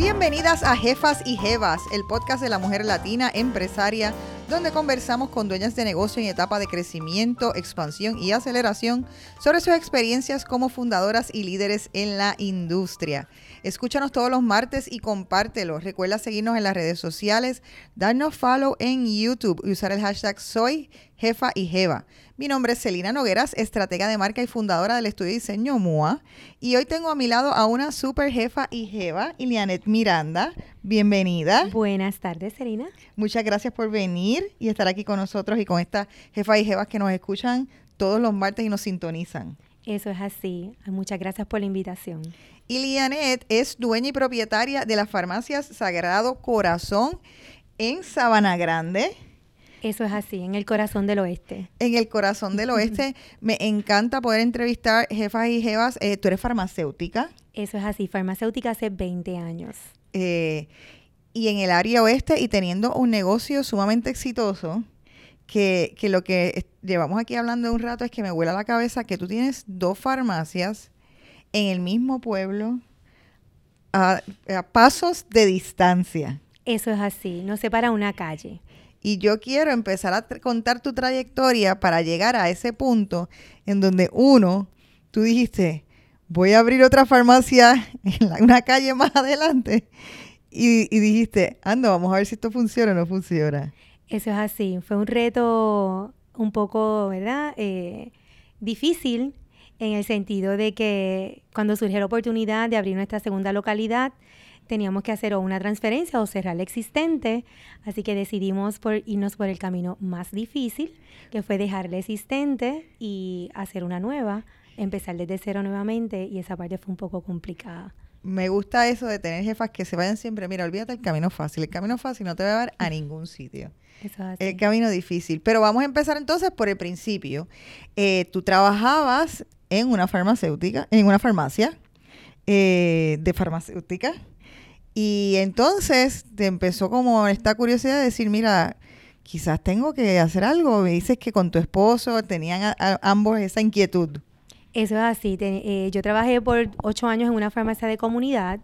Bienvenidas a Jefas y Jevas, el podcast de la mujer latina empresaria, donde conversamos con dueñas de negocio en etapa de crecimiento, expansión y aceleración sobre sus experiencias como fundadoras y líderes en la industria. Escúchanos todos los martes y compártelo. Recuerda seguirnos en las redes sociales, darnos follow en YouTube y usar el hashtag Soy Jefa y Jeva. Mi nombre es Celina Nogueras, estratega de marca y fundadora del estudio de diseño MUA. Y hoy tengo a mi lado a una super jefa y jeva, Ilianet Miranda. Bienvenida. Buenas tardes, Celina. Muchas gracias por venir y estar aquí con nosotros y con estas jefas y jevas que nos escuchan todos los martes y nos sintonizan. Eso es así. Muchas gracias por la invitación. Ilianet es dueña y propietaria de las farmacias Sagrado Corazón en Sabana Grande eso es así, en el corazón del oeste. En el corazón del oeste. Me encanta poder entrevistar jefas y jefas. Eh, tú eres farmacéutica. Eso es así, farmacéutica hace 20 años. Eh, y en el área oeste y teniendo un negocio sumamente exitoso, que, que lo que llevamos aquí hablando un rato es que me vuela la cabeza que tú tienes dos farmacias en el mismo pueblo a, a pasos de distancia. Eso es así, no separa una calle. Y yo quiero empezar a contar tu trayectoria para llegar a ese punto en donde uno, tú dijiste, voy a abrir otra farmacia en una calle más adelante. Y, dijiste, anda, vamos a ver si esto funciona o no funciona. Eso es así. Fue un reto un poco, ¿verdad? Eh, difícil en el sentido de que cuando surgió la oportunidad de abrir nuestra segunda localidad, teníamos que hacer o una transferencia o cerrar la existente, así que decidimos por irnos por el camino más difícil, que fue dejar la existente y hacer una nueva, empezar desde cero nuevamente y esa parte fue un poco complicada. Me gusta eso de tener jefas que se vayan siempre, mira, olvídate el camino fácil, el camino fácil no te va a llevar a ningún sitio. Eso es El camino difícil. Pero vamos a empezar entonces por el principio. Eh, tú trabajabas en una farmacéutica, en una farmacia eh, de farmacéutica. Y entonces te empezó como esta curiosidad de decir, mira, quizás tengo que hacer algo. Me dices que con tu esposo tenían ambos esa inquietud. Eso es así. Eh, yo trabajé por ocho años en una farmacia de comunidad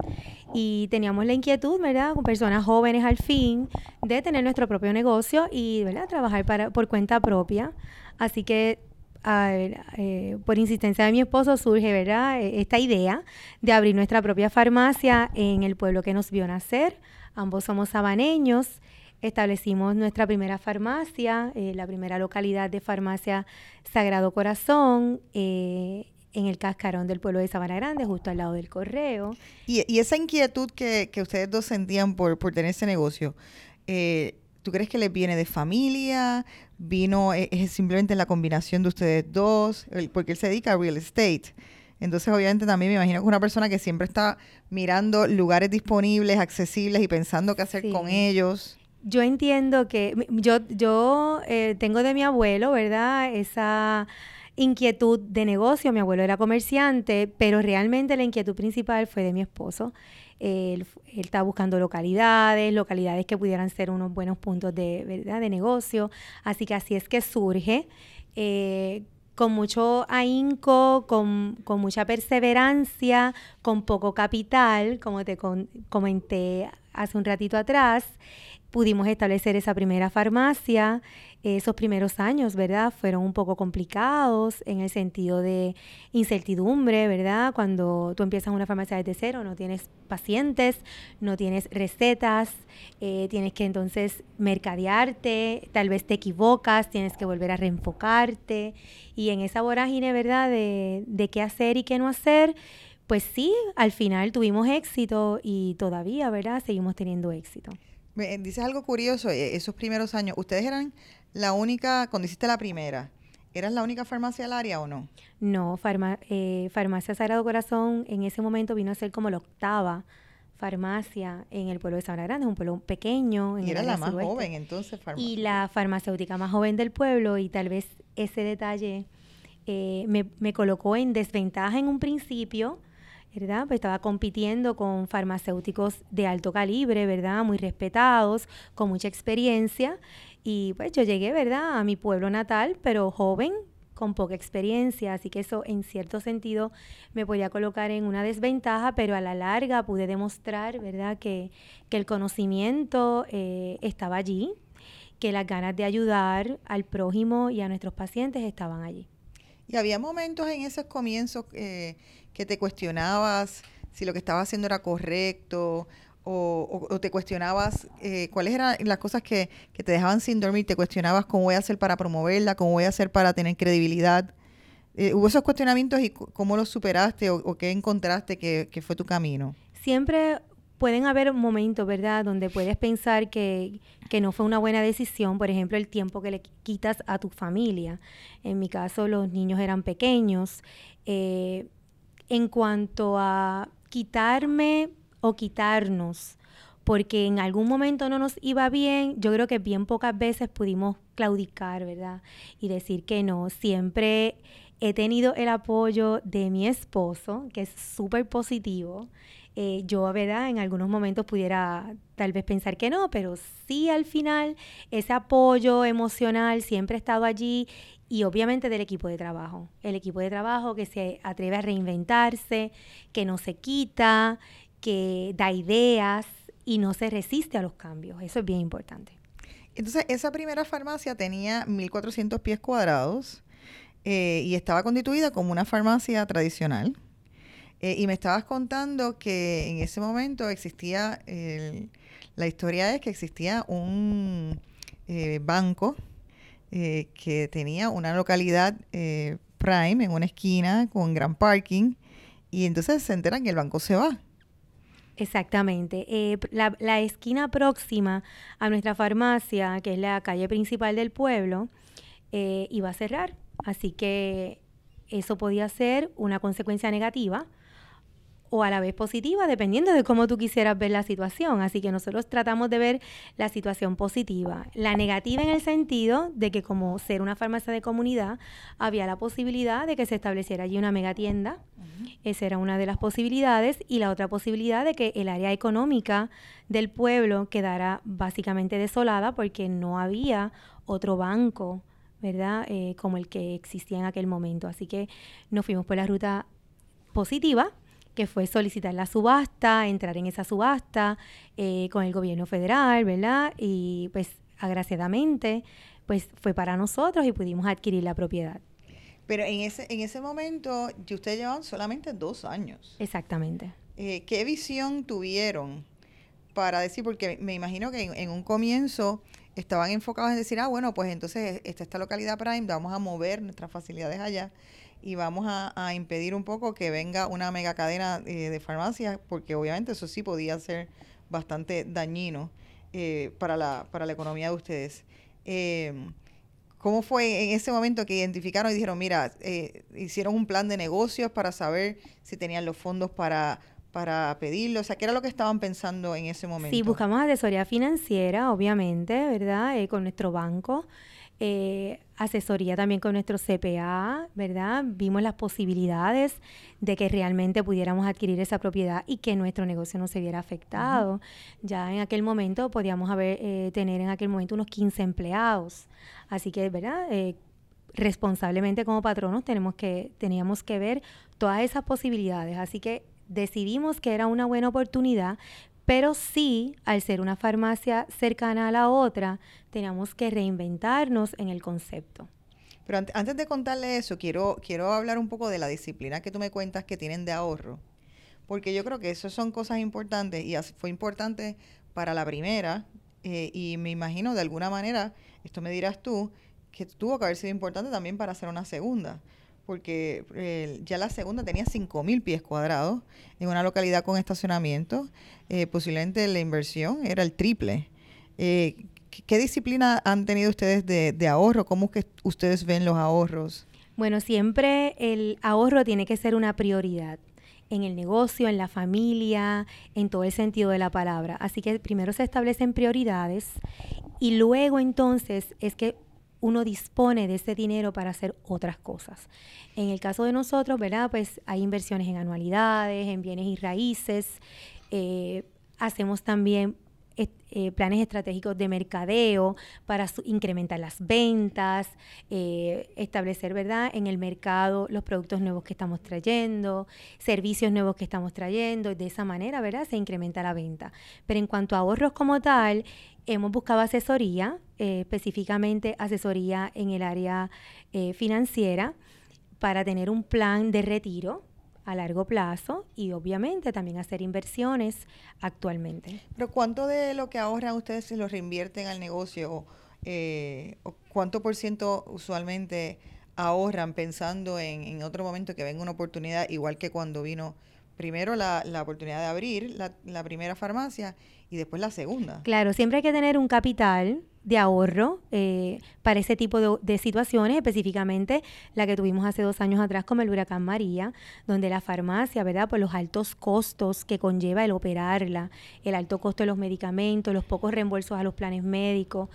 y teníamos la inquietud, ¿verdad? Con personas jóvenes al fin, de tener nuestro propio negocio y, ¿verdad? Trabajar para, por cuenta propia. Así que eh, por insistencia de mi esposo surge, ¿verdad? E, esta idea de abrir nuestra propia farmacia en el pueblo que nos vio nacer. Ambos somos sabaneños. Establecimos nuestra primera farmacia, eh, la primera localidad de farmacia Sagrado Corazón, eh, en el cascarón del pueblo de Sabana Grande, justo al lado del correo. Y, esa inquietud que, ustedes dos sentían por, tener ese negocio, ¿tú crees que les viene de familia? Vino, eh, es, simplemente la combinación de ustedes dos, porque él se dedica a real estate. Entonces, obviamente, también me imagino que una persona que siempre está mirando lugares disponibles, accesibles y pensando qué hacer con ellos. Yo entiendo que yo, yo eh, tengo de mi abuelo, ¿verdad? Esa inquietud de negocio. Mi abuelo era comerciante, pero realmente la inquietud principal fue de mi esposo. Él, está buscando localidades, localidades que pudieran ser unos buenos puntos de, ¿verdad? de negocio. Así que así es que surge. Eh, con mucho ahínco, con, con, mucha perseverancia, con poco capital, como te comenté hace un ratito atrás, pudimos establecer esa primera farmacia esos primeros años, ¿verdad? Fueron un poco complicados en el sentido de incertidumbre, ¿verdad? Cuando tú empiezas una farmacia desde cero, no tienes pacientes, no tienes recetas, eh, tienes que entonces mercadearte, tal vez te equivocas, tienes que volver a reenfocarte y en esa vorágine, ¿verdad? De, de qué hacer y qué no hacer, pues sí, al final tuvimos éxito y todavía, ¿verdad? Seguimos teniendo éxito. Dices algo curioso, eh, esos primeros años, ¿ustedes eran la única, cuando hiciste la primera, ¿eras la única farmacia del área o no? No, eh, Farmacia Sagrado Corazón en ese momento vino a ser como la octava farmacia en el pueblo de Sabana Grande, es un pueblo pequeño. En y era la más joven entonces, farmacia. Y la farmacéutica más joven del pueblo y tal vez ese detalle eh, me, me colocó en desventaja en un principio, ¿verdad? Pues estaba compitiendo con farmacéuticos de alto calibre, ¿verdad? Muy respetados, con mucha experiencia. Y pues yo llegué, ¿verdad? A mi pueblo natal, pero joven, con poca experiencia, así que eso en cierto sentido me podía colocar en una desventaja, pero a la larga pude demostrar, ¿verdad?, que, que el conocimiento eh, estaba allí, que las ganas de ayudar al prójimo y a nuestros pacientes estaban allí. Y había momentos en esos comienzos eh, que te cuestionabas si lo que estabas haciendo era correcto o, te cuestionabas eh, cuáles eran las cosas que, te dejaban sin dormir, te cuestionabas cómo voy a hacer para promoverla, cómo voy a hacer para tener credibilidad. Eh, ¿Hubo esos cuestionamientos y cómo los superaste o, qué encontraste que, fue tu camino? Siempre pueden haber momentos, ¿verdad?, donde puedes pensar que, que, no fue una buena decisión, por ejemplo, el tiempo que le quitas a tu familia. En mi caso, los niños eran pequeños. Eh, en cuanto a quitarme o quitarnos porque en algún momento no nos iba bien, yo creo que bien pocas veces pudimos claudicar, ¿verdad? Y decir que no. Siempre he tenido el apoyo de mi esposo, que es súper positivo. Eh, yo, ¿verdad? En algunos momentos pudiera tal vez pensar que no, pero sí al final ese apoyo emocional siempre ha estado allí y obviamente del equipo de trabajo. El equipo de trabajo que se atreve a reinventarse, que no se quita, que da ideas y no se resiste a los cambios. Eso es bien importante. Entonces, esa primera farmacia tenía 1.400 pies cuadrados eh, y estaba constituida como una farmacia tradicional. Eh, y me estabas contando que en ese momento existía, la historia es que existía un eh, banco que tenía una localidad prime en una esquina con gran parking y entonces se enteran que el banco se va Exactamente. Eh, la, esquina próxima a nuestra farmacia, que es la calle principal del pueblo, eh, iba a cerrar. Así que eso podía ser una consecuencia negativa o a la vez positiva, dependiendo de cómo tú quisieras ver la situación. Así que nosotros tratamos de ver la situación positiva. La negativa en el sentido de que como ser una farmacia de comunidad, había la posibilidad de que se estableciera allí una megatienda. Esa era una de las posibilidades. Y la otra posibilidad de que el área económica del pueblo quedara básicamente desolada porque no había otro banco, ¿verdad? Eh, como el que existía en aquel momento. Así que nos fuimos por la ruta positiva que fue solicitar la subasta, entrar en esa subasta eh, con el gobierno federal, ¿verdad? Y pues agraciadamente, pues fue para nosotros y pudimos adquirir la propiedad. Pero en ese, en ese momento, ustedes llevaban solamente dos años. Exactamente. Eh, ¿Qué visión tuvieron para decir? Porque me imagino que en, un comienzo estaban enfocados en decir, ah, bueno, pues entonces esta, esta localidad Prime, vamos a mover nuestras facilidades allá y vamos a, impedir un poco que venga una mega cadena eh, de farmacias, porque obviamente eso sí podía ser bastante dañino eh, para, la, para la economía de ustedes. Em, ¿Cómo fue en ese momento que identificaron y dijeron, mira, eh, hicieron un plan de negocios para saber si tenían los fondos para, para pedirlo? O sea, ¿qué era lo que estaban pensando en ese momento? Sí, buscamos asesoría financiera, obviamente, ¿verdad? con nuestro banco. Eh, asesoría también con nuestro CPA, ¿verdad? Vimos las posibilidades de que realmente pudiéramos adquirir esa propiedad y que nuestro negocio no se viera afectado. Ya en aquel momento podíamos haber, eh, tener en aquel momento unos 15 empleados. Así que, ¿verdad? Eh, responsablemente como patronos tenemos que, teníamos que ver todas esas posibilidades. Así que decidimos que era una buena oportunidad, pero sí, al ser una farmacia cercana a la otra, teníamos que reinventarnos en el concepto. Pero antes de contarle eso, quiero, quiero hablar un poco de la disciplina que tú me cuentas que tienen de ahorro. Porque yo creo que eso son cosas importantes y fue importante para la primera eh, y me imagino de alguna manera, esto me dirás tú, que tuvo que haber sido importante también para hacer una segunda porque eh, ya la segunda tenía 5.000 pies cuadrados en una localidad con estacionamiento. Eh, posiblemente la inversión era el triple. Eh, ¿Qué disciplina han tenido ustedes de, ahorro? ¿Cómo que ustedes ven los ahorros? Bueno, siempre el ahorro tiene que ser una prioridad en el negocio, en la familia, en todo el sentido de la palabra. Así que primero se establecen prioridades y luego entonces es que uno dispone de ese dinero para hacer otras cosas. En el caso de nosotros, ¿verdad? Pues hay inversiones en anualidades, en bienes y raíces. Eh, hacemos también eh, planes estratégicos de mercadeo para incrementar las ventas, eh, establecer, ¿verdad?, en el mercado los productos nuevos que estamos trayendo, servicios nuevos que estamos trayendo, de esa manera, ¿verdad?, se incrementa la venta. Pero en cuanto a ahorros como tal, hemos buscado asesoría, eh, específicamente asesoría en el área financiera, para tener un plan de retiro a largo plazo y obviamente también hacer inversiones actualmente. Pero ¿cuánto de lo que ahorran ustedes se lo reinvierten al negocio? Eh, cuánto por ciento usualmente ahorran pensando en, en otro momento que venga una oportunidad, igual que cuando vino primero la, la oportunidad de abrir la, la primera farmacia y después la segunda? Claro, siempre hay que tener un capital de ahorro eh, para ese tipo de, situaciones, específicamente la que tuvimos hace dos años atrás como el huracán María, donde la farmacia, ¿verdad? Por los altos costos que conlleva el operarla, el alto costo de los medicamentos, los pocos reembolsos a los planes médicos.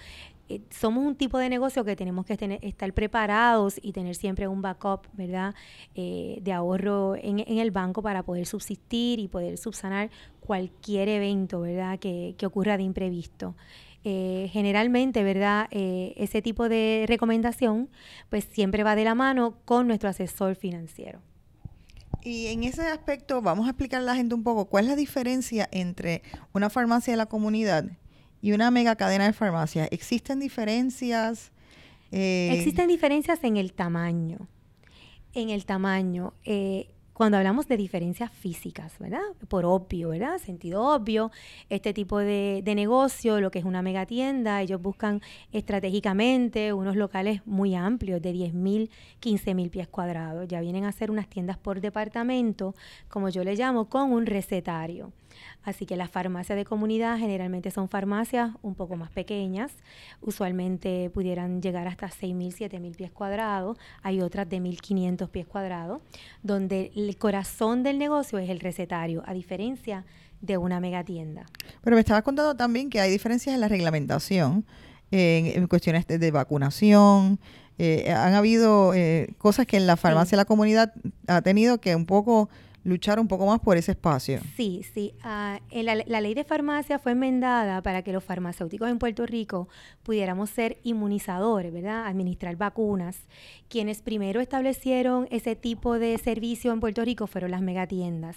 Eh, somos un tipo de negocio que tenemos que tener, estar preparados y tener siempre un backup, ¿verdad? Eh, de ahorro en, el banco para poder subsistir y poder subsanar cualquier evento, ¿verdad? Que, ocurra de imprevisto. Eh, generalmente, ¿verdad? Ese tipo de recomendación, pues siempre va de la mano con nuestro asesor financiero. Y en ese aspecto, vamos a explicarle a la gente un poco cuál es la diferencia entre una farmacia de la comunidad y una mega cadena de farmacias. ¿Existen diferencias? Eh, Existen diferencias en el tamaño. En el tamaño cuando hablamos de diferencias físicas, ¿verdad? Por obvio, ¿verdad? Sentido obvio, este tipo de, negocio, lo que es una mega tienda, ellos buscan estratégicamente unos locales muy amplios, de 10.000, 15.000 pies cuadrados. Ya vienen a ser unas tiendas por departamento, como yo le llamo, con un recetario. Así que las farmacias de comunidad generalmente son farmacias un poco más pequeñas, usualmente pudieran llegar hasta 6.000, 7.000 pies cuadrados, hay otras de 1.500 pies cuadrados, donde el corazón del negocio es el recetario, a diferencia de una megatienda. Pero me estabas contando también que hay diferencias en la reglamentación, en, cuestiones de, vacunación, eh, han habido eh, cosas que en la farmacia de la comunidad ha tenido que un poco luchar un poco más por ese espacio. Sí, sí. Ah, la, ley de farmacia fue enmendada para que los farmacéuticos en Puerto Rico pudiéramos ser inmunizadores, ¿verdad? Administrar vacunas. Quienes primero establecieron ese tipo de servicio en Puerto Rico fueron las megatiendas.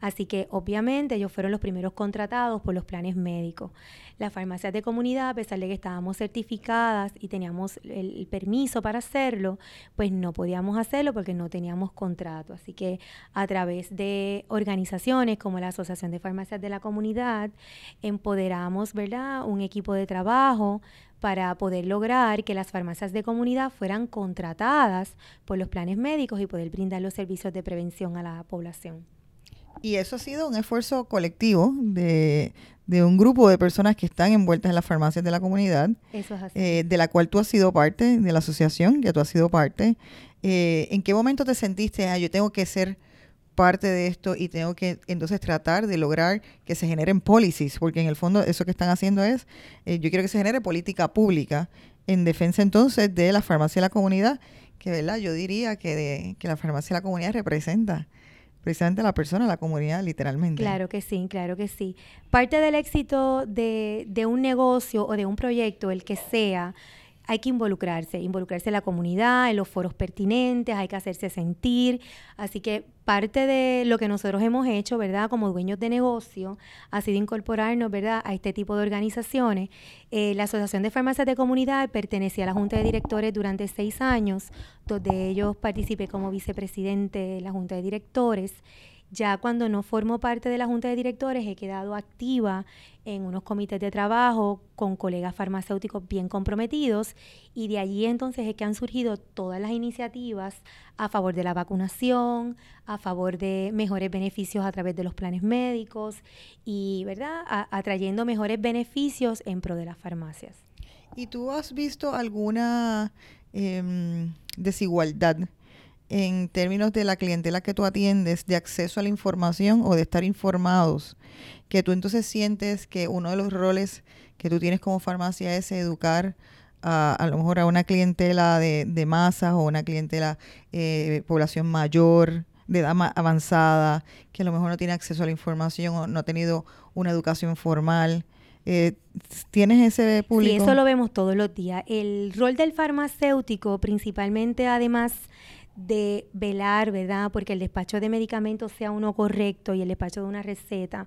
Así que obviamente ellos fueron los primeros contratados por los planes médicos. Las farmacias de comunidad, a pesar de que estábamos certificadas y teníamos el, permiso para hacerlo, pues no podíamos hacerlo porque no teníamos contrato. Así que a través de organizaciones como la Asociación de Farmacias de la Comunidad, empoderamos, ¿verdad?, un equipo de trabajo para poder lograr que las farmacias de comunidad fueran contratadas por los planes médicos y poder brindar los servicios de prevención a la población. Y eso ha sido un esfuerzo colectivo de, de un grupo de personas que están envueltas en las farmacias de la comunidad, eh, de la cual tú has sido parte, de la asociación que tú has sido parte. Eh, ¿En qué momento te sentiste, ah, yo tengo que ser parte de esto y tengo que entonces tratar de lograr que se generen policies? Porque en el fondo eso que están haciendo es, eh, yo quiero que se genere política pública en defensa entonces de la farmacia de la comunidad, que verdad yo diría que, de, que la farmacia de la comunidad representa precisamente la persona, la comunidad, literalmente. Claro que sí, claro que sí. Parte del éxito de, de un negocio o de un proyecto, el que sea, hay que involucrarse, involucrarse en la comunidad, en los foros pertinentes, hay que hacerse sentir. Así que parte de lo que nosotros hemos hecho, ¿verdad? Como dueños de negocio, ha sido incorporarnos, ¿verdad? A este tipo de organizaciones. Eh, la Asociación de Farmacias de Comunidad pertenecía a la Junta de Directores durante seis años, donde ellos participé como vicepresidente de la Junta de Directores. Ya cuando no formo parte de la Junta de Directores, he quedado activa en unos comités de trabajo con colegas farmacéuticos bien comprometidos y de allí entonces es que han surgido todas las iniciativas a favor de la vacunación, a favor de mejores beneficios a través de los planes médicos y, ¿verdad?, atrayendo mejores beneficios en pro de las farmacias. ¿Y tú has visto alguna em, desigualdad en términos de la clientela que tú atiendes, de acceso a la información o de estar informados, que tú entonces sientes que uno de los roles que tú tienes como farmacia es educar a, a lo mejor a una clientela de, de masas o una clientela eh, población mayor, de edad avanzada, que a lo mejor no tiene acceso a la información o no ha tenido una educación formal. Eh, ¿Tienes ese público? Sí, eso lo vemos todos los días. El rol del farmacéutico, principalmente además de velar, ¿verdad? Porque el despacho de medicamentos sea uno correcto y el despacho de una receta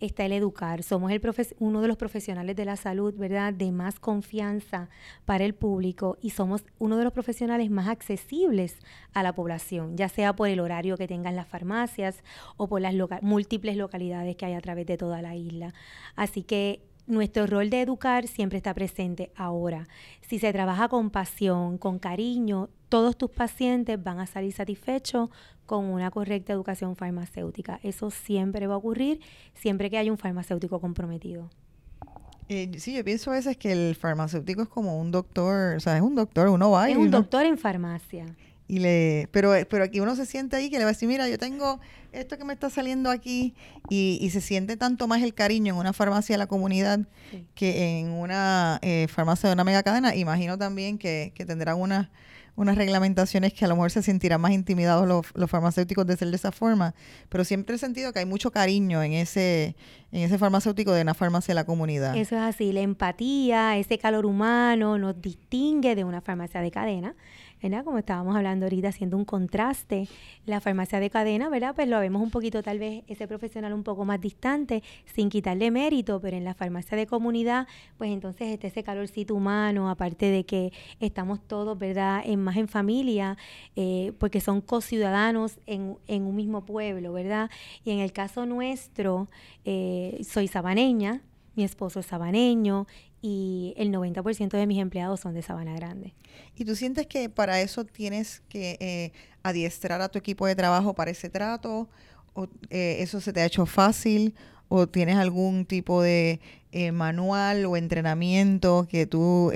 está el educar. Somos el uno de los profesionales de la salud, ¿verdad?, de más confianza para el público y somos uno de los profesionales más accesibles a la población, ya sea por el horario que tengan las farmacias o por las múltiples localidades que hay a través de toda la isla. Así que nuestro rol de educar siempre está presente ahora. Si se trabaja con pasión, con cariño, todos tus pacientes van a salir satisfechos con una correcta educación farmacéutica. Eso siempre va a ocurrir siempre que haya un farmacéutico comprometido. Eh, sí, yo pienso a veces que el farmacéutico es como un doctor, o sea, es un doctor, uno va y... Es un doctor en farmacia. Y le, pero, pero aquí uno se siente ahí que le va a decir, mira, yo tengo esto que me está saliendo aquí y, y se siente tanto más el cariño en una farmacia de la comunidad que en una eh, farmacia de una mega cadena. Imagino también que, que tendrán unas unas reglamentaciones que a lo mejor se sentirán más intimidados los, farmacéuticos de ser de esa forma, pero siempre he sentido que hay mucho cariño en ese, en ese farmacéutico de una farmacia de la comunidad. Eso es así, la empatía, ese calor humano nos distingue de una farmacia de cadena como estábamos hablando ahorita, haciendo un contraste, la farmacia de cadena, ¿verdad? Pues lo vemos un poquito, tal vez, ese profesional un poco más distante, sin quitarle mérito, pero en la farmacia de comunidad, pues entonces está ese calorcito humano, aparte de que estamos todos, ¿verdad?, en más en familia, eh, porque son co-ciudadanos en, en, un mismo pueblo, ¿verdad? Y en el caso nuestro, eh, soy sabaneña, mi esposo es sabaneño y el 90% de mis empleados son de Sabana Grande. ¿Y tú sientes que para eso tienes que eh, adiestrar a tu equipo de trabajo para ese trato? ¿O eh, eso se te ha hecho fácil? ¿O tienes algún tipo de manual o entrenamiento que tú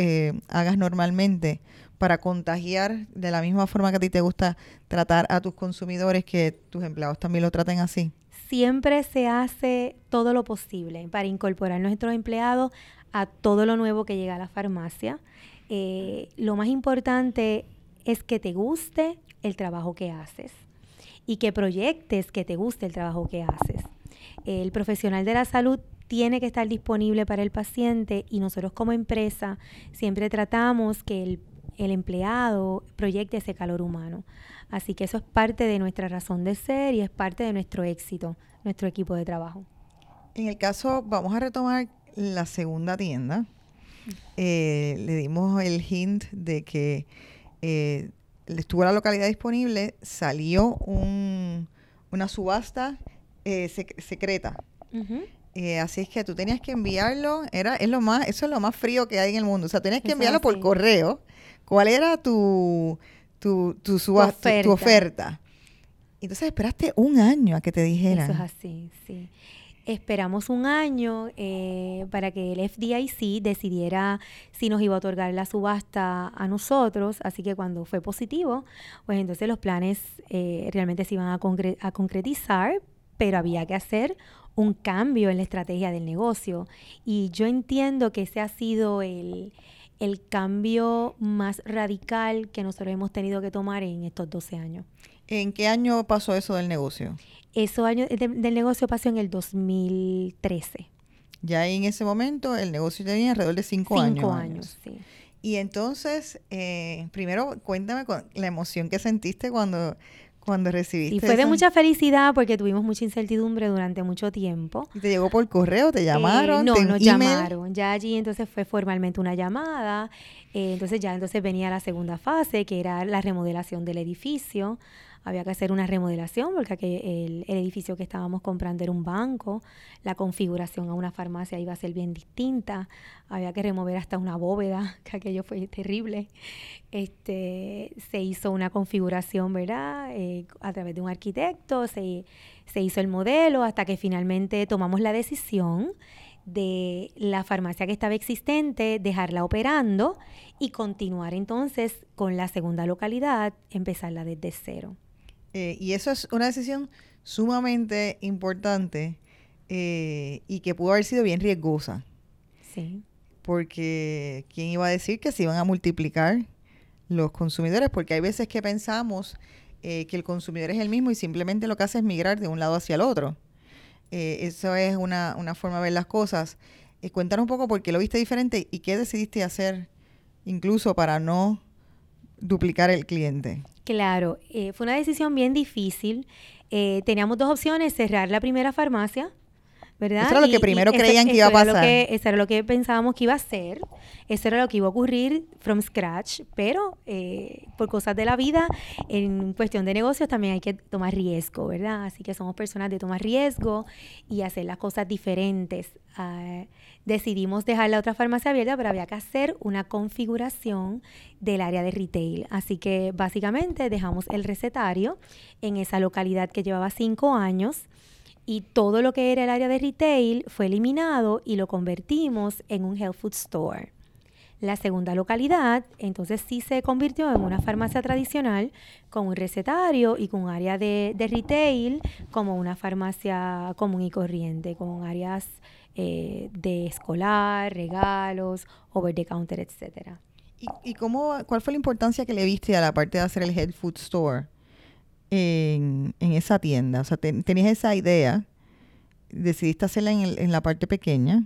hagas normalmente para contagiar de la misma forma que a ti te gusta tratar a tus consumidores, que tus empleados también lo traten así? Siempre se hace todo lo posible para incorporar a nuestros empleados a todo lo nuevo que llega a la farmacia. Eh, lo más importante es que te guste el trabajo que haces y que proyectes que te guste el trabajo que haces. El profesional de la salud tiene que estar disponible para el paciente y nosotros como empresa siempre tratamos que el, el empleado proyecte ese calor humano. Así que eso es parte de nuestra razón de ser y es parte de nuestro éxito, nuestro equipo de trabajo. En el caso, vamos a retomar la segunda tienda, eh, le dimos el hint de que eh, estuvo la localidad disponible, salió un, una subasta eh, secreta. Eh, así es que tú tenías que enviarlo, era, es lo más, eso es lo más frío que hay en el mundo. O sea, tenías que enviarlo por correo. ¿Cuál era tu, tu, tu, subasta, tu oferta? Entonces esperaste un año a que te dijeran. Eso es así, sí. Esperamos un año eh, para que el FDIC decidiera si nos iba a otorgar la subasta a nosotros, así que cuando fue positivo, pues entonces los planes eh, realmente se iban a, a concretizar, pero había que hacer un cambio en la estrategia del negocio. Y yo entiendo que ese ha sido el, el cambio más radical que nosotros hemos tenido que tomar en estos 12 años. ¿En qué año pasó eso del negocio? Eso año del negocio pasó en el 2013. Ya en ese momento el negocio tenía alrededor de cinco, años. Cinco años, sí. Y entonces, eh, primero cuéntame con la emoción que sentiste cuando, cuando recibiste. Y fue de mucha felicidad porque tuvimos mucha incertidumbre durante mucho tiempo. ¿Y te llegó por correo? ¿Te llamaron? Eh, no, nos llamaron. Ya allí entonces fue formalmente una llamada. Eh, entonces ya entonces venía la segunda fase, que era la remodelación del edificio había que hacer una remodelación porque el, edificio que estábamos comprando era un banco, la configuración a una farmacia iba a ser bien distinta, había que remover hasta una bóveda, que aquello fue terrible. Este, se hizo una configuración, ¿verdad? Eh, a través de un arquitecto, se, se hizo el modelo hasta que finalmente tomamos la decisión de la farmacia que estaba existente, dejarla operando y continuar entonces con la segunda localidad, empezarla desde cero. Eh, y eso es una decisión sumamente importante eh, y que pudo haber sido bien riesgosa. Sí. Porque ¿quién iba a decir que se iban a multiplicar los consumidores? Porque hay veces que pensamos eh, que el consumidor es el mismo y simplemente lo que hace es migrar de un lado hacia el otro. eso es una, una forma de ver las cosas. Eh, cuéntanos un poco por qué lo viste diferente y qué decidiste hacer incluso para no duplicar el cliente. Claro, eh, fue una decisión bien difícil. Eh, teníamos dos opciones, cerrar la primera farmacia ¿verdad? Eso era lo que primero creían que iba a pasar. eso era lo que pensábamos que iba a ser. Eso era lo que iba a ocurrir from scratch. Pero eh, por cosas de la vida, en cuestión de negocios también hay que tomar riesgo, ¿verdad? Así que somos personas de tomar riesgo y hacer las cosas diferentes. Ah, decidimos dejar la otra farmacia abierta, pero había que hacer una configuración del área de retail. Así que básicamente dejamos el recetario en esa localidad que llevaba cinco años y todo lo que era el área de retail fue eliminado y lo convertimos en un health food store. La segunda localidad, entonces sí se convirtió en una farmacia tradicional con un recetario y con un área de, retail como una farmacia común y corriente, con áreas eh, de escolar, regalos, over the counter, etc. ¿Y, y cómo, cuál fue la importancia que le viste a la parte de hacer el health food store? En, esa tienda? O sea, tenías esa idea, decidiste hacerla en, en la parte pequeña.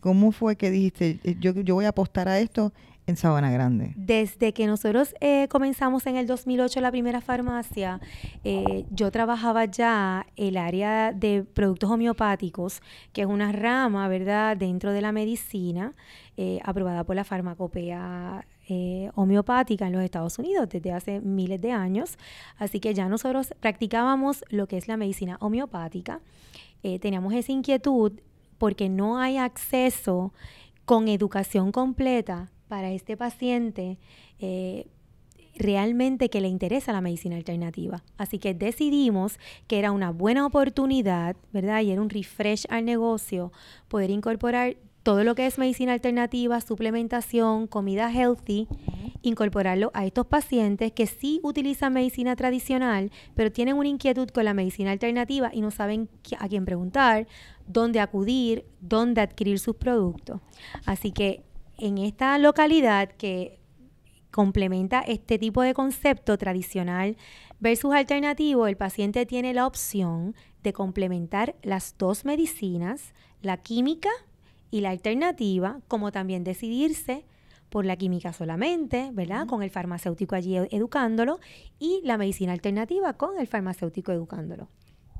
¿Cómo fue que dijiste, eh, yo, yo voy a apostar a esto en Sabana Grande? Desde que nosotros eh, comenzamos en el 2008 la primera farmacia, eh, yo trabajaba ya el área de productos homeopáticos, que es una rama, ¿verdad?, dentro de la medicina, aprobada por la farmacopea eh, homeopática en los Estados Unidos desde hace miles de años. Así que ya nosotros practicábamos lo que es la medicina homeopática. Eh, teníamos esa inquietud porque no hay acceso con educación completa para este paciente eh, realmente que le interesa la medicina alternativa. Así que decidimos que era una buena oportunidad, ¿verdad? Y era un refresh al negocio poder incorporar todo lo que es medicina alternativa, suplementación, comida healthy, incorporarlo a estos pacientes que sí utilizan medicina tradicional, pero tienen una inquietud con la medicina alternativa y no saben a quién preguntar, dónde acudir, dónde adquirir sus productos. Así que en esta localidad que complementa este tipo de concepto tradicional versus alternativo, el paciente tiene la opción de complementar las dos medicinas, la química y la alternativa, como también decidirse por la química solamente, ¿verdad? Con el farmacéutico allí educándolo y la medicina alternativa con el farmacéutico educándolo.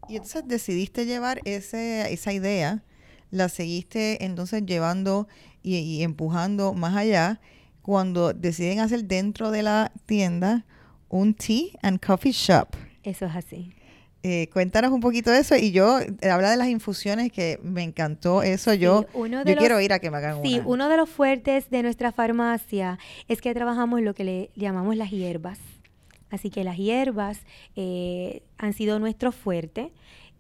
Y entonces decidiste llevar ese, esa idea, la seguiste entonces llevando y, y empujando más allá cuando deciden hacer dentro de la tienda un tea and coffee shop. Eso es así. Eh, cuéntanos un poquito de eso. Y yo eh, habla de las infusiones que me encantó eso. Yo yo quiero ir a que me hagan sí, uno de los fuertes de nuestra farmacia es que trabajamos lo que le llamamos las hierbas. Así que las hierbas eh, han sido nuestro fuerte.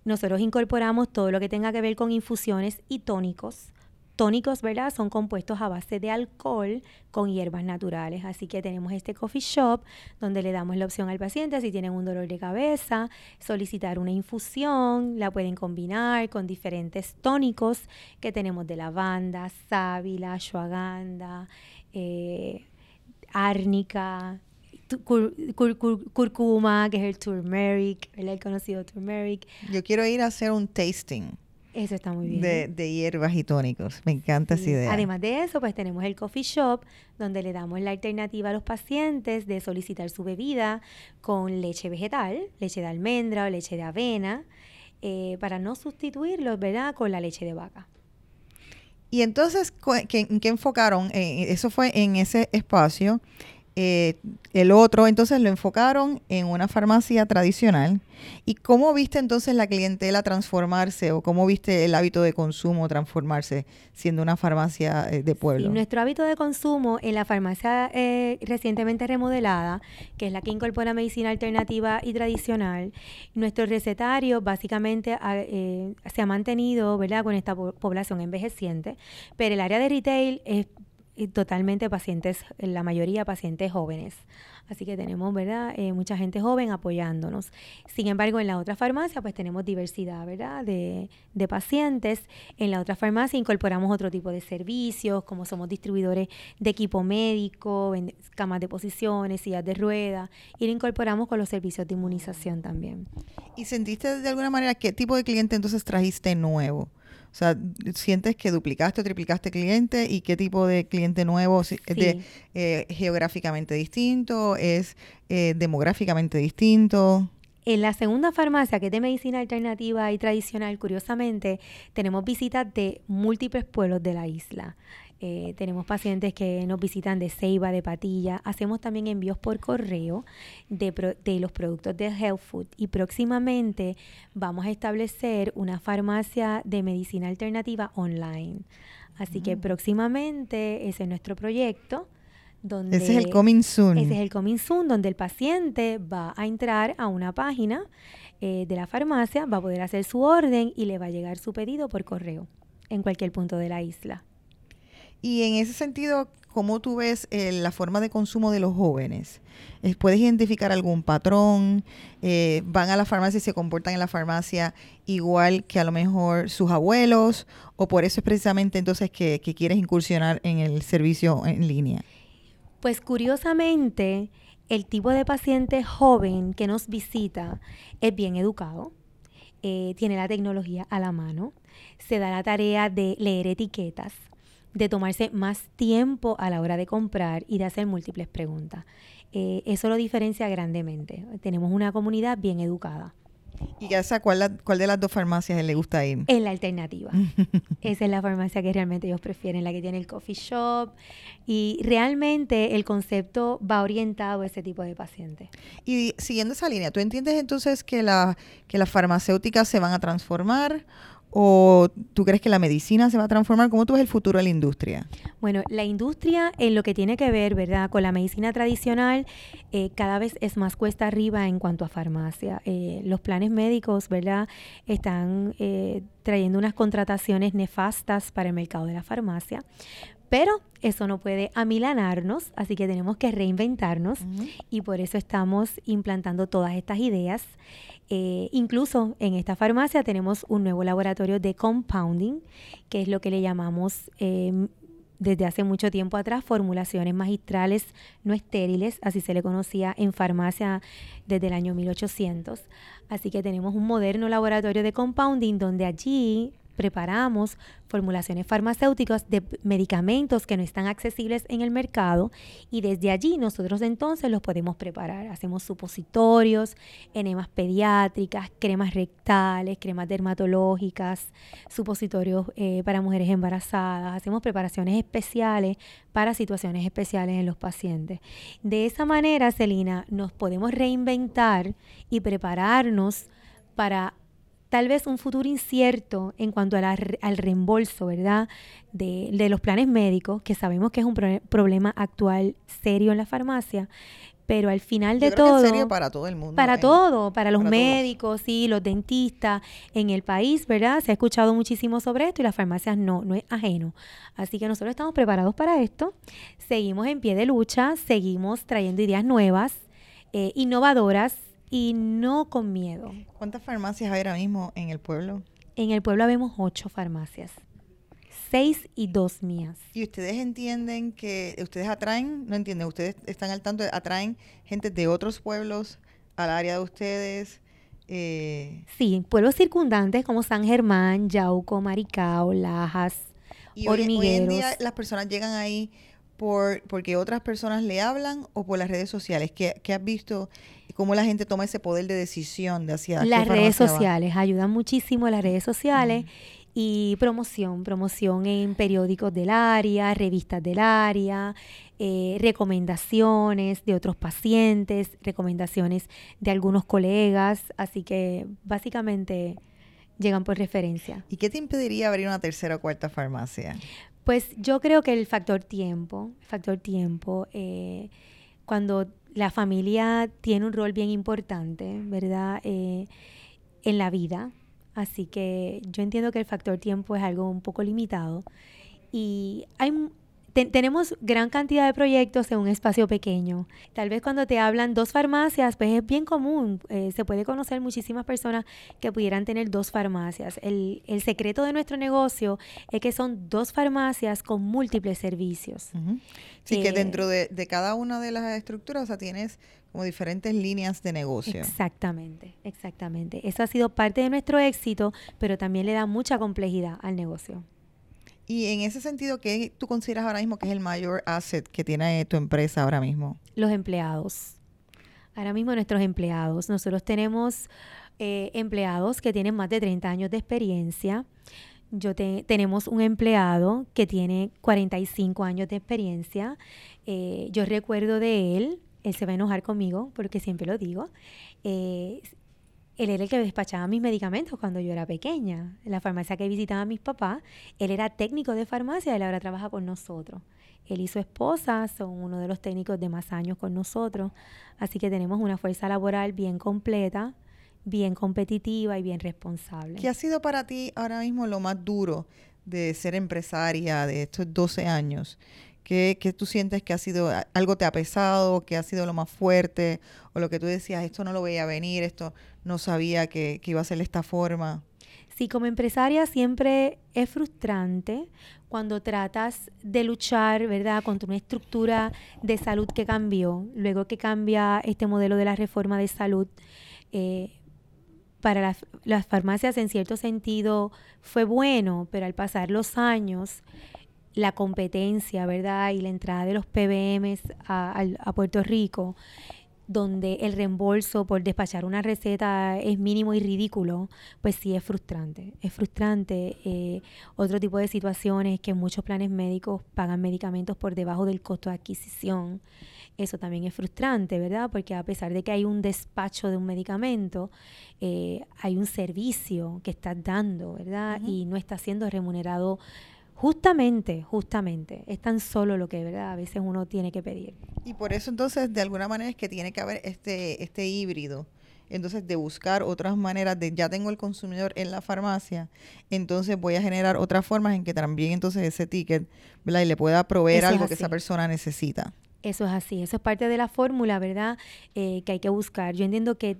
Nosotros incorporamos todo lo que tenga que ver con infusiones y tónicos tónicos, ¿verdad? Son compuestos a base de alcohol con hierbas naturales. Así que tenemos este coffee shop donde le damos la opción al paciente si tienen un dolor de cabeza, solicitar una infusión, la pueden combinar con diferentes tónicos que tenemos de lavanda, sábila, ashwagandha, eh, árnica, curcuma, que es el turmeric, el conocido turmeric. Yo quiero ir a hacer un tasting. Eso está muy bien. De, hierbas y tónicos. Me encanta esa idea. Además de eso, pues tenemos el coffee shop, donde le damos la alternativa a los pacientes de solicitar su bebida con leche vegetal, leche de almendra o leche de avena, eh, para no sustituirlos, ¿verdad?, con la leche de vaca. Y entonces, ¿en qué enfocaron? Eh, eso fue en ese espacio. Eh, el otro, entonces lo enfocaron en una farmacia tradicional. ¿Y cómo viste entonces la clientela transformarse o cómo viste el hábito de consumo transformarse siendo una farmacia eh, de pueblo? nuestro hábito de consumo en la farmacia eh, recientemente remodelada, que es la que incorpora medicina alternativa y tradicional, nuestro recetario básicamente se ha mantenido ¿verdad? con esta población envejeciente, pero el área de retail es totalmente pacientes, la mayoría pacientes jóvenes. Así que tenemos, ¿verdad? Eh, mucha gente joven apoyándonos. Sin embargo, en la otra farmacia, pues tenemos diversidad, ¿verdad? De, de pacientes. En la otra farmacia incorporamos otro tipo de servicios, como somos distribuidores de equipo médico, camas de posiciones, sillas de ruedas, y lo incorporamos con los servicios de inmunización también. ¿Y sentiste de alguna manera qué tipo de cliente entonces trajiste nuevo? O sea, ¿sientes que duplicaste o triplicaste cliente y qué tipo de cliente nuevo? ¿Es de, eh, geográficamente distinto? ¿Es eh, demográficamente distinto? En la segunda farmacia, que es de medicina alternativa y tradicional, curiosamente, tenemos visitas de múltiples pueblos de la isla. Eh, tenemos pacientes que nos visitan de Ceiba, de Patilla. Hacemos también envíos por correo de, de, los productos de Health Food. Y próximamente vamos a establecer una farmacia de medicina alternativa online. Así que mm. próximamente ese es nuestro proyecto. Donde ese es el Coming Soon. Ese es el Coming Soon, donde el paciente va a entrar a una página eh, de la farmacia, va a poder hacer su orden y le va a llegar su pedido por correo en cualquier punto de la isla. Y en ese sentido, ¿cómo tú ves eh, la forma de consumo de los jóvenes? ¿Puedes identificar algún patrón? Eh, ¿Van a la farmacia y se comportan en la farmacia igual que a lo mejor sus abuelos? ¿O por eso es precisamente entonces que, que quieres incursionar en el servicio en línea? Pues curiosamente, el tipo de paciente joven que nos visita es bien educado, eh, tiene la tecnología a la mano, se da la tarea de leer etiquetas, de tomarse más tiempo a la hora de comprar y de hacer múltiples preguntas. Eh, eso lo diferencia grandemente. Tenemos una comunidad bien educada. ¿Y ya sabe cuál, cuál de las dos farmacias le gusta ir? En la alternativa. Esa es la farmacia que realmente ellos prefieren, la que tiene el coffee shop. Y realmente el concepto va orientado a ese tipo de pacientes. Y siguiendo esa línea, ¿tú entiendes entonces que, la, que las farmacéuticas se van a transformar ¿O tú crees que la medicina se va a transformar? ¿Cómo tú ves el futuro de la industria? Bueno, la industria en lo que tiene que ver, ¿verdad? Con la medicina tradicional, eh, cada vez es más cuesta arriba en cuanto a farmacia. Eh, los planes médicos, ¿verdad? Están eh, trayendo unas contrataciones nefastas para el mercado de la farmacia. Pero eso no puede amilanarnos, así que tenemos que reinventarnos y por eso estamos implantando todas estas ideas. Eh, incluso en esta farmacia tenemos un nuevo laboratorio de compounding, que es lo que le llamamos em, desde hace mucho tiempo atrás formulaciones magistrales no estériles, así se le conocía en farmacia desde el año 1800. Así que tenemos un moderno laboratorio de compounding donde allí preparamos formulaciones farmacéuticas de medicamentos que no están accesibles en el mercado y desde allí nosotros entonces los podemos preparar. Hacemos supositorios, enemas pediátricas, cremas rectales, cremas dermatológicas, supositorios eh, para mujeres embarazadas, hacemos preparaciones especiales para situaciones especiales en los pacientes. De esa manera, Celina, nos podemos reinventar y prepararnos para tal vez un futuro incierto en cuanto al reembolso, ¿verdad? De, los planes médicos, que sabemos que es un problema actual serio en la farmacia, pero al final de todo... serio para todo el mundo. Para todo, para los médicos, y los dentistas en el país, ¿verdad? Se ha escuchado muchísimo sobre esto y las farmacias no, no es ajeno. Así que nosotros estamos preparados para esto, seguimos en pie de lucha, seguimos trayendo ideas nuevas, eh, innovadoras, y no con miedo. ¿Cuántas farmacias hay ahora mismo en el pueblo? En el pueblo vemos ocho farmacias, seis y dos mías. ¿Y ustedes entienden que ustedes atraen, no entienden, ustedes están al tanto, atraen gente de otros pueblos al área de ustedes? Eh, sí, pueblos circundantes como San Germán, Yauco, Maricao, Lajas, y Hormigueros. Hoy, en día las personas llegan ahí por porque otras personas le hablan o por las redes sociales. ¿Qué, qué has visto cómo la gente toma ese poder de decisión de hacia las redes sociales ayudan muchísimo las redes sociales y promoción promoción en periódicos del área revistas del área eh, recomendaciones de otros pacientes recomendaciones de algunos colegas. Así que básicamente llegan por referencia. Y qué te impediría abrir una tercera o cuarta farmacia pues yo creo que el factor tiempo factor tiempo eh, cuando la familia tiene un rol bien importante, ¿verdad? Eh, en la vida. Así que yo entiendo que el factor tiempo es algo un poco limitado. Y hay, tenemos gran cantidad de proyectos en un espacio pequeño. Tal vez cuando te hablan dos farmacias, pues es bien común. Eh, se puede conocer muchísimas personas que pudieran tener dos farmacias. El, el, secreto de nuestro negocio es que son dos farmacias con múltiples servicios. Sí, que eh, dentro de, de, cada una de las estructuras o tienes como diferentes líneas de negocio. Exactamente, exactamente. Eso ha sido parte de nuestro éxito, pero también le da mucha complejidad al negocio. Y en ese sentido, ¿qué tú consideras ahora mismo que es el mayor asset que tiene tu empresa ahora mismo? Los empleados. Ahora mismo nuestros empleados. Nosotros tenemos eh, empleados que tienen más de 30 años de experiencia. Yo tenemos un empleado que tiene 45 años de experiencia. Eh, yo recuerdo de él, él se va a enojar conmigo porque siempre lo digo. Eh, él era el que despachaba mis medicamentos cuando yo era pequeña. En la farmacia que visitaba a mis papás, él era técnico de farmacia, él ahora trabaja con nosotros. Él y su esposa son uno de los técnicos de más años con nosotros. Así que tenemos una fuerza laboral bien completa, bien competitiva y bien responsable. ¿Qué ha sido para ti ahora mismo lo más duro de ser empresaria de estos 12 años? ¿Qué, tú sientes que ha sido, algo te ha pesado, que ha sido lo más fuerte, o lo que tú decías, esto no lo veía venir, esto no sabía que, iba a ser de esta forma? Sí, como empresaria siempre es frustrante cuando tratas de luchar, ¿verdad?, contra una estructura de salud que cambió, luego que cambia este modelo de la reforma de salud. Eh, para las, las farmacias en cierto sentido fue bueno, pero al pasar los años la competencia, ¿verdad? Y la entrada de los PBMs a, a, Puerto Rico, donde el reembolso por despachar una receta es mínimo y ridículo, pues sí es frustrante. Es frustrante. Eh, otro tipo de situaciones que muchos planes médicos pagan medicamentos por debajo del costo de adquisición. Eso también es frustrante, ¿verdad? Porque a pesar de que hay un despacho de un medicamento, eh, hay un servicio que estás dando, ¿verdad? Y no está siendo remunerado Justamente, justamente, es tan solo lo que ¿verdad? a veces uno tiene que pedir. Y por eso entonces, de alguna manera, es que tiene que haber este, este híbrido. Entonces, de buscar otras maneras de, ya tengo el consumidor en la farmacia, entonces voy a generar otras formas en que también entonces ese ticket, ¿verdad? Y le pueda proveer algo que esa persona necesita. Eso es así, eso es parte de la fórmula, ¿verdad? Eh, que hay que buscar. Yo entiendo que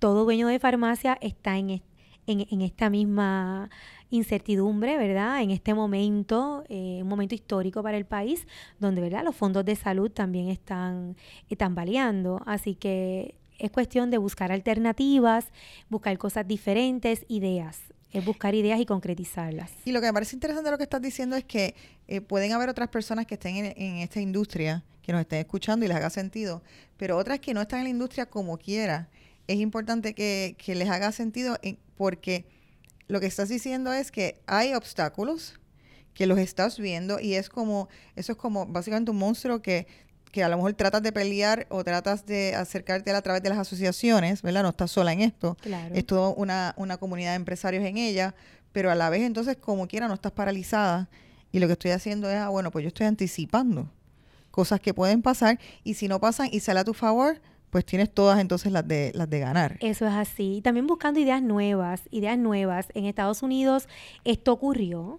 todo dueño de farmacia está en, en, en esta misma incertidumbre, ¿verdad? En este momento, eh, un momento histórico para el país, donde, ¿verdad? Los fondos de salud también están tambaleando. Así que es cuestión de buscar alternativas, buscar cosas diferentes, ideas. Es buscar ideas y concretizarlas. Y lo que me parece interesante lo que estás diciendo es que eh, pueden haber otras personas que estén en, esta industria, que nos estén escuchando y les haga sentido, pero otras que no están en la industria como quiera. Es importante que, que les haga sentido porque lo que estás diciendo es que hay obstáculos que los estás viendo y es como, eso es como básicamente un monstruo que, que a lo mejor tratas de pelear o tratas de acercarte a, a través de las asociaciones, ¿verdad? No estás sola en esto. Claro. Es toda una, una comunidad de empresarios en ella, pero a la vez entonces como quiera no estás paralizada y lo que estoy haciendo es, ah, bueno, pues yo estoy anticipando cosas que pueden pasar y si no pasan y sale a tu favor, pues tienes todas entonces las de, las de ganar. Eso es así. También buscando ideas nuevas, ideas nuevas. En Estados Unidos esto ocurrió,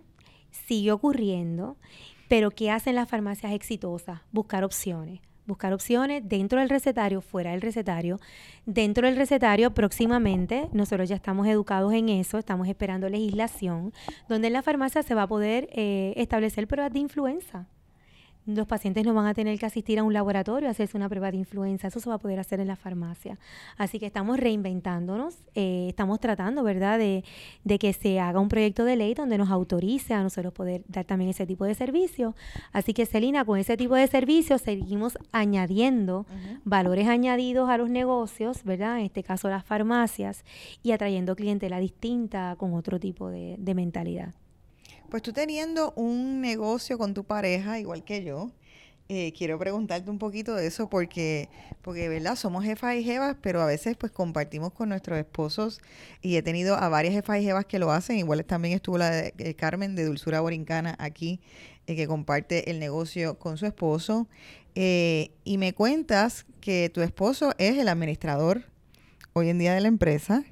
sigue ocurriendo, pero ¿qué hacen las farmacias exitosas? Buscar opciones buscar opciones dentro del recetario, fuera del recetario. Dentro del recetario, próximamente, nosotros ya estamos educados en eso, estamos esperando legislación, donde en la farmacia se va a poder eh, establecer pruebas de influenza los pacientes no van a tener que asistir a un laboratorio a hacerse una prueba de influenza, eso se va a poder hacer en la farmacia. Así que estamos reinventándonos, eh, estamos tratando, ¿verdad?, de, que se haga un proyecto de ley donde nos autorice a nosotros poder dar también ese tipo de servicio. Así que, Celina, con ese tipo de servicios seguimos añadiendo valores añadidos a los negocios, ¿verdad?, en este caso las farmacias, y atrayendo clientela distinta con otro tipo de mentalidad. Pues tú teniendo un negocio con tu pareja, igual que yo, eh, quiero preguntarte un poquito de eso porque, porque, ¿verdad? Somos jefas y jevas, pero a veces pues compartimos con nuestros esposos y he tenido a varias jefas y jevas que lo hacen. Igual también estuvo la de, eh, Carmen de Dulzura Borincana aquí, eh, que comparte el negocio con su esposo. y me cuentas que tu esposo es el administrador hoy en día de la empresa.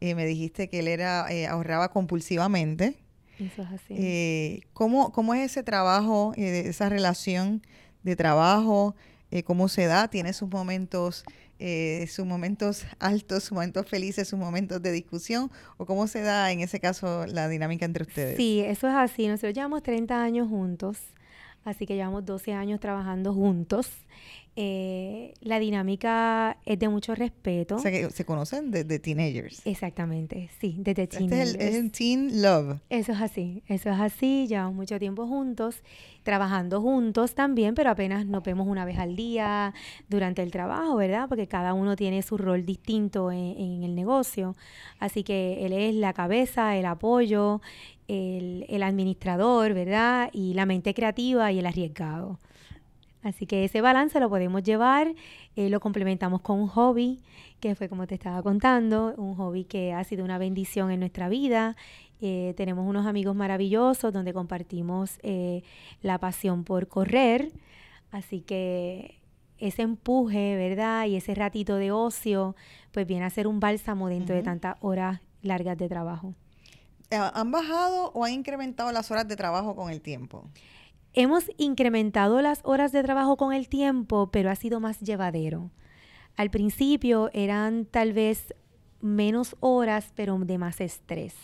me dijiste que él era ahorraba compulsivamente Eso es así. Eh, ¿cómo, ¿Cómo es ese trabajo, eh, esa relación de trabajo? Eh, ¿Cómo se da? ¿Tiene sus momentos, eh, sus momentos altos, sus momentos felices, sus momentos de discusión? ¿O cómo se da en ese caso la dinámica entre ustedes? Sí, eso es así. Nosotros llevamos 30 años juntos, así que llevamos 12 años trabajando juntos. Eh, la dinámica es de mucho respeto. O sea, que se conocen desde teenagers. Exactamente, sí, desde Este es el, es teenagers. el teen love. Eso es así, eso es así, llevamos mucho tiempo juntos, trabajando juntos también, pero apenas nos vemos una vez al día durante el trabajo, ¿verdad? Porque cada uno tiene su rol distinto en, en el negocio. Así que él es la cabeza, el apoyo, el, el administrador, ¿verdad? Y la mente creativa y el arriesgado. Así que ese balance lo podemos llevar, eh, lo complementamos con un hobby, que fue como te estaba contando, un hobby que ha sido una bendición en nuestra vida. Eh, tenemos unos amigos maravillosos donde compartimos eh, la pasión por correr, así que ese empuje, ¿verdad? Y ese ratito de ocio, pues viene a ser un bálsamo dentro de tantas horas largas de trabajo. ¿Han bajado o han incrementado las horas de trabajo con el tiempo? Hemos incrementado las horas de trabajo con el tiempo, pero ha sido más llevadero. Al principio eran tal vez menos horas, pero de más estrés.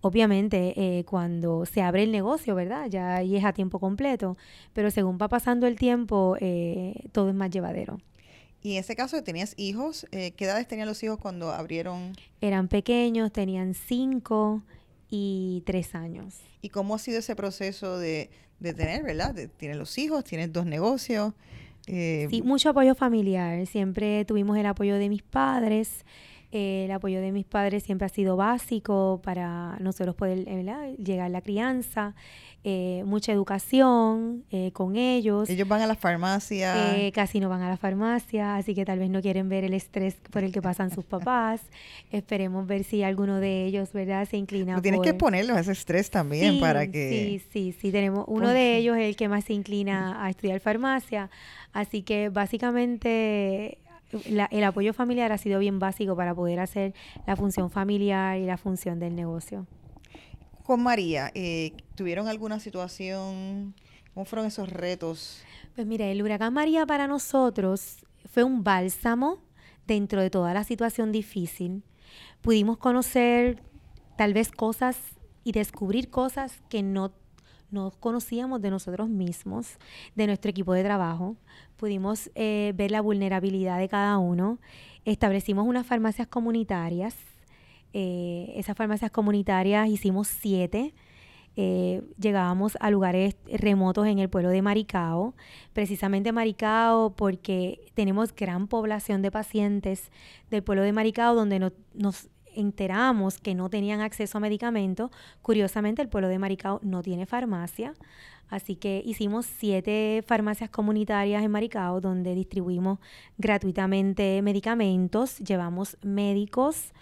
Obviamente, eh, cuando se abre el negocio, ¿verdad? Ya ahí es a tiempo completo, pero según va pasando el tiempo, eh, todo es más llevadero. Y en ese caso, ¿tenías hijos? Eh, ¿Qué edades tenían los hijos cuando abrieron? Eran pequeños, tenían cinco y tres años. ¿Y cómo ha sido ese proceso de, de tener, verdad? De- tienes los hijos, tienes dos negocios. eh, Sí, mucho apoyo familiar. Siempre tuvimos el apoyo de mis padres. Eh, el apoyo de mis padres siempre ha sido básico para nosotros poder eh, ¿verdad? llegar a la crianza. Eh, mucha educación eh, con ellos. ellos van a la farmacia. Eh, casi no van a la farmacia, así que tal vez no quieren ver el estrés por el que pasan sus papás. Esperemos ver si alguno de ellos, ¿verdad?, se inclina Tú tienes que ponerlos a ese estrés también Sí, para que... Sí, sí, sí, tenemos uno de ellos es el que más se inclina a estudiar farmacia, así que básicamente la- el apoyo familiar ha sido bien básico para poder hacer la función familiar y la función del negocio. Con María, eh, ¿tuvieron alguna situación? ¿Cómo fueron esos retos? Pues mira, el huracán María para nosotros fue un bálsamo dentro de toda la situación difícil. Pudimos conocer tal vez cosas y descubrir cosas que no, no conocíamos de nosotros mismos, de nuestro equipo de trabajo. Pudimos eh, ver la vulnerabilidad de cada uno. Establecimos unas farmacias comunitarias. Eh, esas farmacias comunitarias hicimos siete. Eh, llegábamos a lugares remotos en el pueblo de Maricao, precisamente Maricao porque tenemos gran población de pacientes del pueblo de Maricao donde no- nos enteramos que no tenían acceso a medicamentos. Curiosamente, el pueblo de Maricao no tiene farmacia, así que hicimos siete farmacias comunitarias en Maricao donde distribuimos gratuitamente medicamentos, llevamos médicos,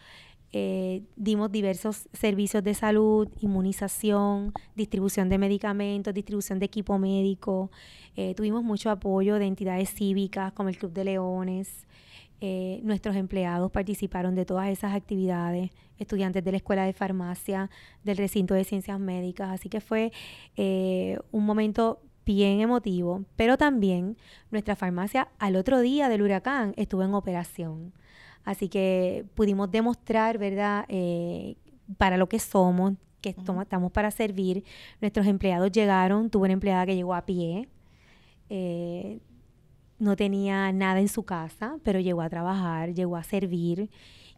eh, dimos diversos servicios de salud, inmunización, distribución de medicamentos, distribución de equipo médico. Eh, tuvimos mucho apoyo de entidades cívicas como el Club de Leones. Eh, nuestros empleados participaron de todas esas actividades, estudiantes de la Escuela de Farmacia, del recinto de Ciencias Médicas. Así que fue un momento bien emotivo, pero también nuestra farmacia al otro día del huracán estuvo en operación. Así que pudimos demostrar, ¿verdad?, eh, para lo que somos, que estamos para servir. Nuestros empleados llegaron, tuve una empleada que llegó a pie, eh, no tenía nada en su casa, pero llegó a trabajar, llegó a servir.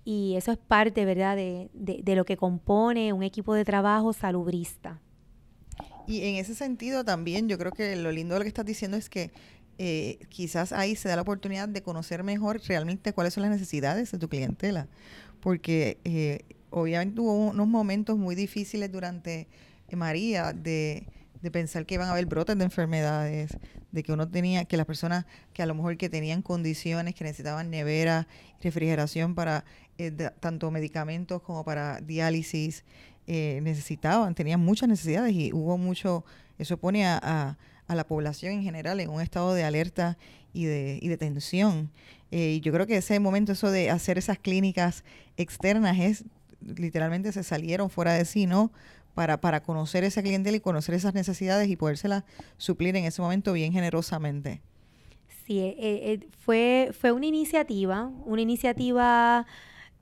Y eso es parte, ¿verdad?, de, de- de lo que compone un equipo de trabajo salubrista. Y en ese sentido también yo creo que lo lindo de lo que estás diciendo es que eh, quizás ahí se da la oportunidad de conocer mejor realmente cuáles son las necesidades de tu clientela. Porque eh, obviamente hubo unos momentos muy difíciles durante eh, María de, de pensar que iban a haber brotes de enfermedades, de que uno tenía, que las personas que a lo mejor que tenían condiciones, que necesitaban nevera, refrigeración para tanto medicamentos como para diálisis, necesitaban, tenían muchas necesidades y hubo mucho, eso pone a- a la población en general en un estado de alerta y de, y de tensión. Eh, yo creo que ese momento, eso de hacer esas clínicas externas es, literalmente se salieron fuera de sí, ¿no? para, para conocer ese cliente y conocer esas necesidades y podérselas suplir en ese momento bien generosamente. Sí, eh, eh, fue, fue una iniciativa, una iniciativa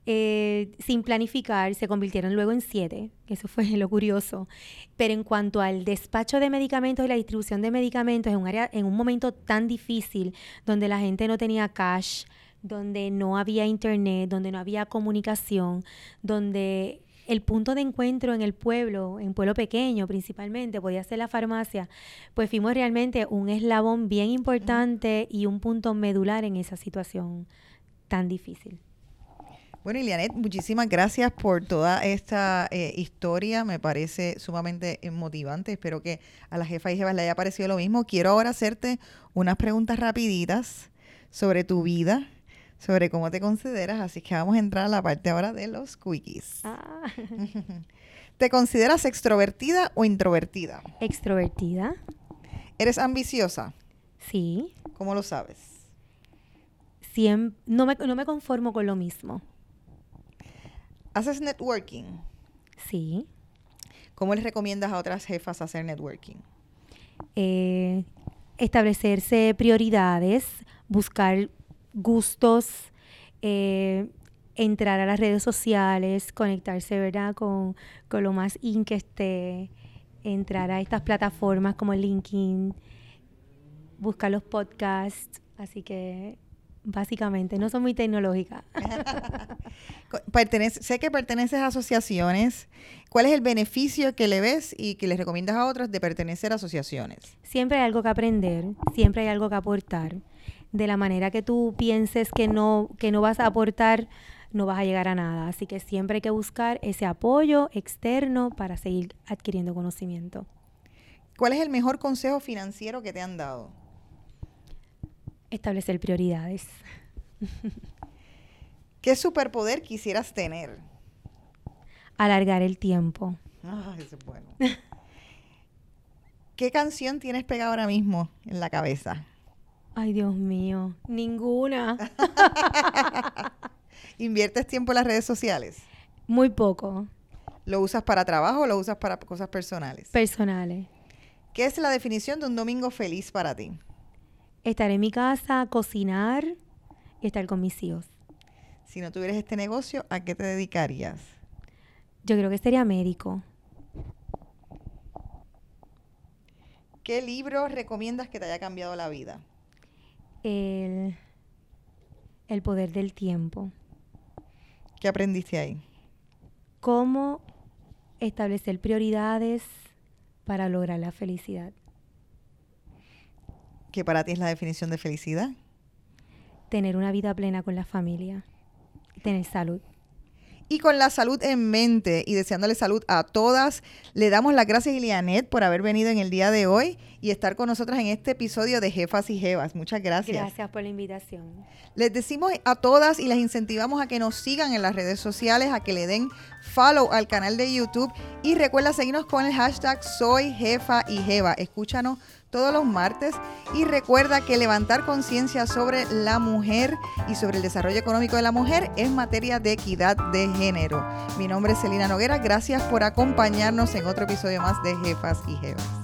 eh, sin planificar, se convirtieron luego en siete, eso fue lo curioso. Pero en cuanto al despacho de medicamentos y la distribución de medicamentos en un área, en un momento tan difícil, donde la gente no tenía cash, donde no había internet, donde no había comunicación, donde el punto de encuentro en el pueblo, en pueblo pequeño principalmente, podía ser la farmacia, pues fuimos realmente un eslabón bien importante y un punto medular en esa situación tan difícil. Bueno, Ilianet, muchísimas gracias por toda esta eh, historia. Me parece sumamente motivante. Espero que a la jefa y jefas le haya parecido lo mismo. Quiero ahora hacerte unas preguntas rapiditas sobre tu vida sobre cómo te consideras, así que vamos a entrar a la parte ahora de los quickies. Ah. ¿Te consideras extrovertida o introvertida? Extrovertida. ¿Eres ambiciosa? Sí. ¿Cómo lo sabes? no, me, no me conformo con lo mismo. ¿Haces networking? Sí. ¿Cómo les recomiendas a otras jefas hacer networking? Eh, establecerse prioridades, buscar gustos, eh, entrar a las redes sociales, conectarse, ¿verdad? Con, con lo más in que esté, entrar a estas plataformas como LinkedIn, buscar los podcasts, así que básicamente no son muy tecnológicas. sé que perteneces a asociaciones. ¿Cuál es el beneficio que le ves y que les recomiendas a otros de pertenecer a asociaciones? Siempre hay algo que aprender, siempre hay algo que aportar de la manera que tú pienses que no, que no vas a aportar, no vas a llegar a nada. Así que siempre hay que buscar ese apoyo externo para seguir adquiriendo conocimiento. ¿Cuál es el mejor consejo financiero que te han dado? Establecer prioridades. ¿Qué superpoder quisieras tener? Alargar el tiempo. Ah, eso es bueno. ¿Qué canción tienes pegada ahora mismo en la cabeza? Ay, Dios mío, ninguna. ¿Inviertes tiempo en las redes sociales? Muy poco. ¿Lo usas para trabajo o lo usas para cosas personales? Personales. ¿Qué es la definición de un domingo feliz para ti? Estar en mi casa, cocinar y estar con mis hijos. Si no tuvieras este negocio, ¿a qué te dedicarías? Yo creo que sería médico. ¿Qué libro recomiendas que te haya cambiado la vida? el, el poder del tiempo. ¿Qué aprendiste ahí? Cómo establecer prioridades para lograr la felicidad. ¿Qué para ti es la definición de felicidad? Tener una vida plena con la familia, tener salud. Y con la salud en mente y deseándole salud a todas, le damos las gracias a Ilianet por haber venido en el día de hoy y estar con nosotras en este episodio de Jefas y Jevas. Muchas gracias. Gracias por la invitación. Les decimos a todas y les incentivamos a que nos sigan en las redes sociales, a que le den follow al canal de YouTube y recuerda seguirnos con el hashtag Soy Jefa y Jeva. Escúchanos todos los martes y recuerda que levantar conciencia sobre la mujer y sobre el desarrollo económico de la mujer es materia de equidad de género. Mi nombre es Celina Noguera, gracias por acompañarnos en otro episodio más de Jefas y Jevas.